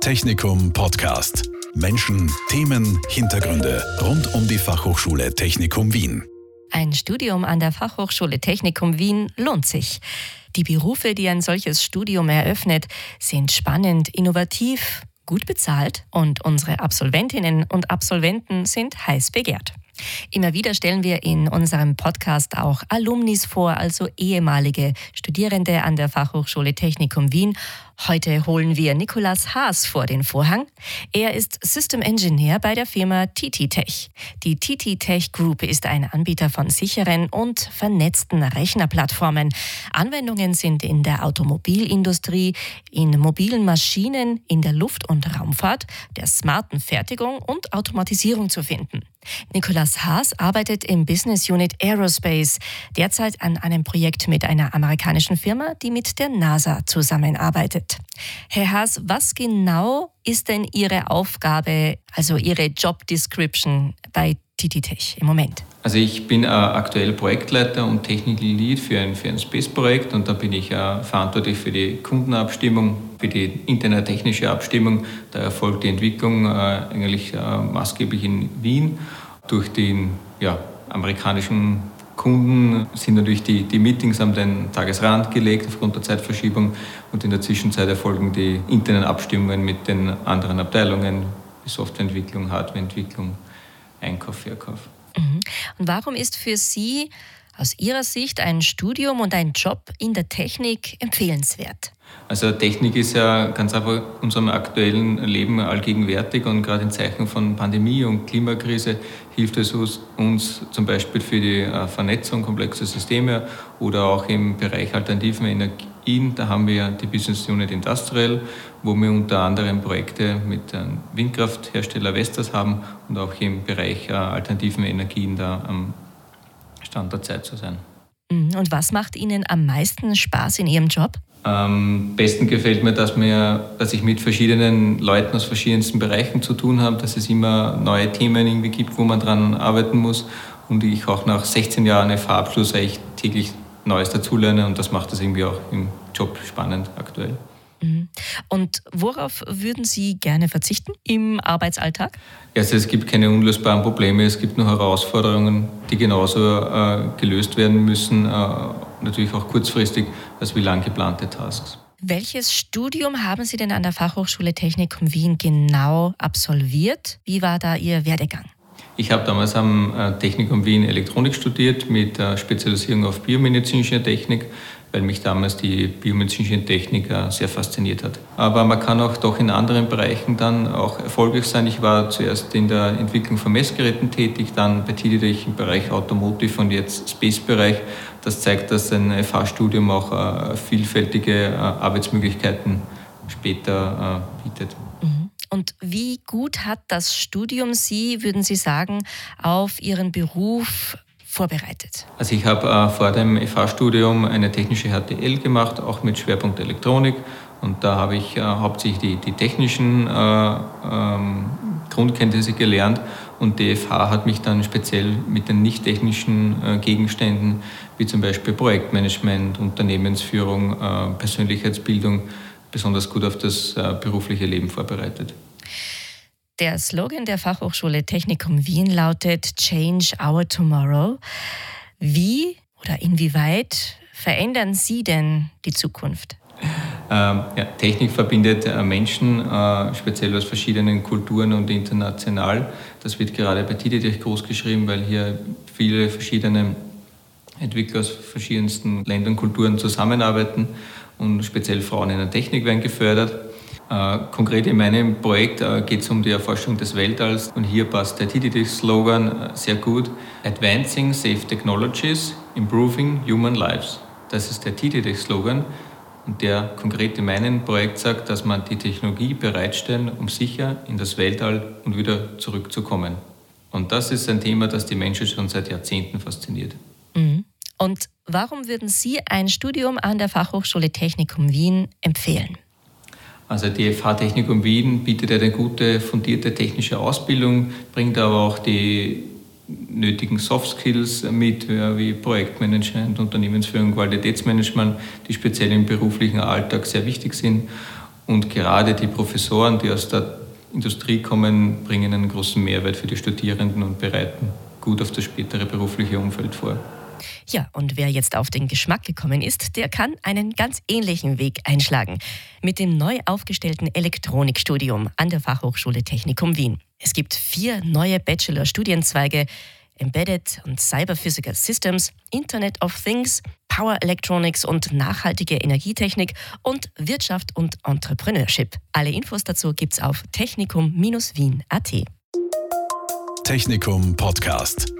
Technikum Podcast. Menschen, Themen, Hintergründe rund um die Fachhochschule Technikum Wien. Ein Studium an der Fachhochschule Technikum Wien lohnt sich. Die Berufe, die ein solches Studium eröffnet, sind spannend, innovativ, gut bezahlt und unsere Absolventinnen und Absolventen sind heiß begehrt. Immer wieder stellen wir in unserem Podcast auch Alumnis vor, also ehemalige Studierende an der Fachhochschule Technikum Wien Heute holen wir Nikolas Haas vor den Vorhang. Er ist System Engineer bei der Firma TT Tech. Die TT Tech Group ist ein Anbieter von sicheren und vernetzten Rechnerplattformen. Anwendungen sind in der Automobilindustrie, in mobilen Maschinen, in der Luft- und Raumfahrt, der smarten Fertigung und Automatisierung zu finden. Nikolas Haas arbeitet im Business Unit Aerospace, derzeit an einem Projekt mit einer amerikanischen Firma, die mit der NASA zusammenarbeitet. Herr Haas, was genau ist denn Ihre Aufgabe, also Ihre Job Description bei TTTech im Moment? Also ich bin äh, aktuell Projektleiter und Technical Lead für ein, für ein Space-Projekt und da bin ich äh, verantwortlich für die Kundenabstimmung, für die interne technische Abstimmung. Da erfolgt die Entwicklung äh, eigentlich äh, maßgeblich in Wien durch den ja, amerikanischen Kunden sind natürlich die, die Meetings an den Tagesrand gelegt aufgrund der Zeitverschiebung und in der Zwischenzeit erfolgen die internen Abstimmungen mit den anderen Abteilungen, wie Softwareentwicklung, Hardwareentwicklung, Einkauf, Verkauf. Mhm. Und warum ist für Sie aus Ihrer Sicht ein Studium und ein Job in der Technik empfehlenswert? Also Technik ist ja ganz einfach unserem aktuellen Leben allgegenwärtig und gerade in Zeichen von Pandemie und Klimakrise hilft es uns zum Beispiel für die äh, Vernetzung komplexer Systeme oder auch im Bereich alternativen Energien. Da haben wir die Business Unit Industrial, wo wir unter anderem Projekte mit dem Windkrafthersteller Vestas haben und auch im Bereich äh, alternativen Energien da am Stand der Zeit zu sein. Mhm. Und was macht Ihnen am meisten Spaß in Ihrem Job? Am besten gefällt mir, dass, mir, dass ich mit verschiedenen Leuten aus verschiedensten Bereichen zu tun habe, dass es immer neue Themen irgendwie gibt, wo man dran arbeiten muss und ich auch nach 16 Jahren FH-Abschluss eigentlich täglich Neues dazulerne und das macht das irgendwie auch im Job spannend aktuell. Mhm. Und worauf würden Sie gerne verzichten im Arbeitsalltag? Also es gibt keine unlösbaren Probleme, es gibt nur Herausforderungen, die genauso äh, gelöst werden müssen, äh, natürlich auch kurzfristig, als wie lang geplante Tasks. Welches Studium haben Sie denn an der Fachhochschule Technikum Wien genau absolviert? Wie war da Ihr Werdegang? Ich habe damals am äh, Technikum Wien Elektronik studiert mit Spezialisierung auf biomedizinische Technik weil mich damals die biomedizinische Technik äh, sehr fasziniert hat. Aber man kann auch doch in anderen Bereichen dann auch erfolgreich sein. Ich war zuerst in der Entwicklung von Messgeräten tätig, dann bei TDDech im Bereich Automotive und jetzt Space-Bereich. Das zeigt, dass ein FH-Studium auch äh, vielfältige äh, Arbeitsmöglichkeiten später bietet. Mhm. Und wie gut hat das Studium Sie, würden Sie sagen, auf Ihren Beruf vorbereitet? Also ich habe äh, vor dem FH-Studium eine technische HTL gemacht, auch mit Schwerpunkt Elektronik. Und da habe ich äh, hauptsächlich die, die technischen äh, ähm, Grundkenntnisse gelernt. Und die FH hat mich dann speziell mit den nicht technischen Gegenständen, wie zum Beispiel Projektmanagement, Unternehmensführung, Persönlichkeitsbildung, besonders gut auf das berufliche Leben vorbereitet. Der Slogan der Fachhochschule Technikum Wien lautet Change Our Tomorrow. Wie oder inwieweit verändern Sie denn die Zukunft? Ähm, ja, Technik verbindet äh, Menschen, äh, speziell aus verschiedenen Kulturen und international. Das wird gerade bei TDTech groß geschrieben, weil hier viele verschiedene Entwickler aus verschiedensten Ländern und Kulturen zusammenarbeiten und speziell Frauen in der Technik werden gefördert. Äh, konkret in meinem Projekt äh, geht es um die Erforschung des Weltalls und hier passt der TTD-Slogan äh, sehr gut. Advancing Safe Technologies, Improving Human Lives. Das ist der TTD-Slogan und der konkret in meinem Projekt sagt, dass man die Technologie bereitstellen, um sicher in das Weltall und wieder zurückzukommen. Und das ist ein Thema, das die Menschen schon seit Jahrzehnten fasziniert. Mhm. Und warum würden Sie ein Studium an der Fachhochschule Technikum Wien empfehlen? Also die FH Technikum Wien bietet eine gute, fundierte technische Ausbildung, bringt aber auch die nötigen Soft Skills mit, wie Projektmanagement, Unternehmensführung, Qualitätsmanagement, die speziell im beruflichen Alltag sehr wichtig sind. Und gerade die Professoren, die aus der Industrie kommen, bringen einen großen Mehrwert für die Studierenden und bereiten gut auf das spätere berufliche Umfeld vor. Ja, und wer jetzt auf den Geschmack gekommen ist, der kann einen ganz ähnlichen Weg einschlagen. Mit dem neu aufgestellten Elektronikstudium an der Fachhochschule Technikum Wien. Es gibt vier neue Bachelor-Studienzweige. Embedded und Cyber Physical Systems, Internet of Things, Power Electronics und nachhaltige Energietechnik und Wirtschaft und Entrepreneurship. Alle Infos dazu gibt's auf technikum-wien.at. Technikum Podcast.